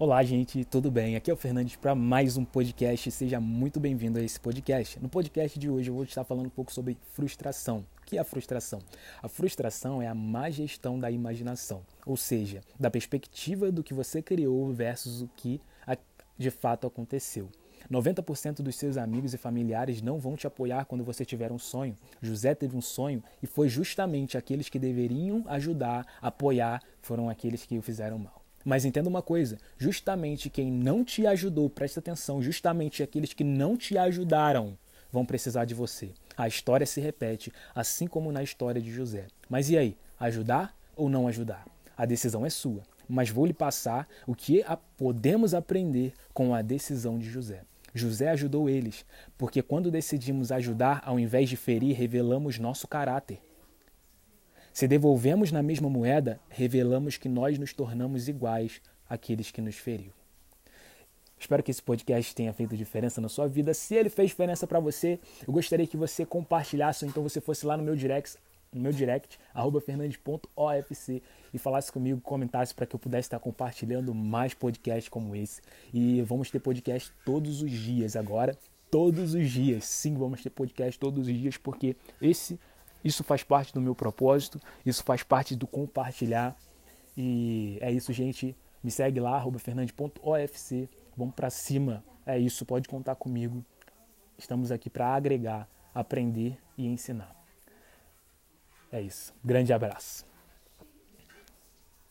Olá, gente, tudo bem? Aqui é o Fernandes para mais um podcast. Seja muito bem-vindo a esse podcast. No podcast de hoje eu vou estar falando um pouco sobre frustração. O que é a frustração? A frustração é a má gestão da imaginação, ou seja, da perspectiva do que você criou versus o que de fato aconteceu. 90% dos seus amigos e familiares não vão te apoiar quando você tiver um sonho. José teve um sonho e foi justamente aqueles que deveriam ajudar, apoiar, foram aqueles que o fizeram mal. Mas entenda uma coisa: justamente quem não te ajudou, presta atenção, justamente aqueles que não te ajudaram vão precisar de você. A história se repete, assim como na história de José. Mas e aí? Ajudar ou não ajudar? A decisão é sua. Mas vou lhe passar o que podemos aprender com a decisão de José. José ajudou eles, porque quando decidimos ajudar, ao invés de ferir, revelamos nosso caráter. Se devolvemos na mesma moeda, revelamos que nós nos tornamos iguais àqueles que nos feriu. Espero que esse podcast tenha feito diferença na sua vida. Se ele fez diferença para você, eu gostaria que você compartilhasse, ou então você fosse lá no meu direct, no meu direct, fernandes.ofc e falasse comigo, comentasse para que eu pudesse estar compartilhando mais podcasts como esse. E vamos ter podcast todos os dias agora. Todos os dias. Sim, vamos ter podcast todos os dias, porque esse isso faz parte do meu propósito, isso faz parte do compartilhar. E é isso, gente. Me segue lá, fernandes.ofc. Vamos para cima. É isso, pode contar comigo. Estamos aqui para agregar, aprender e ensinar. É isso. Grande abraço.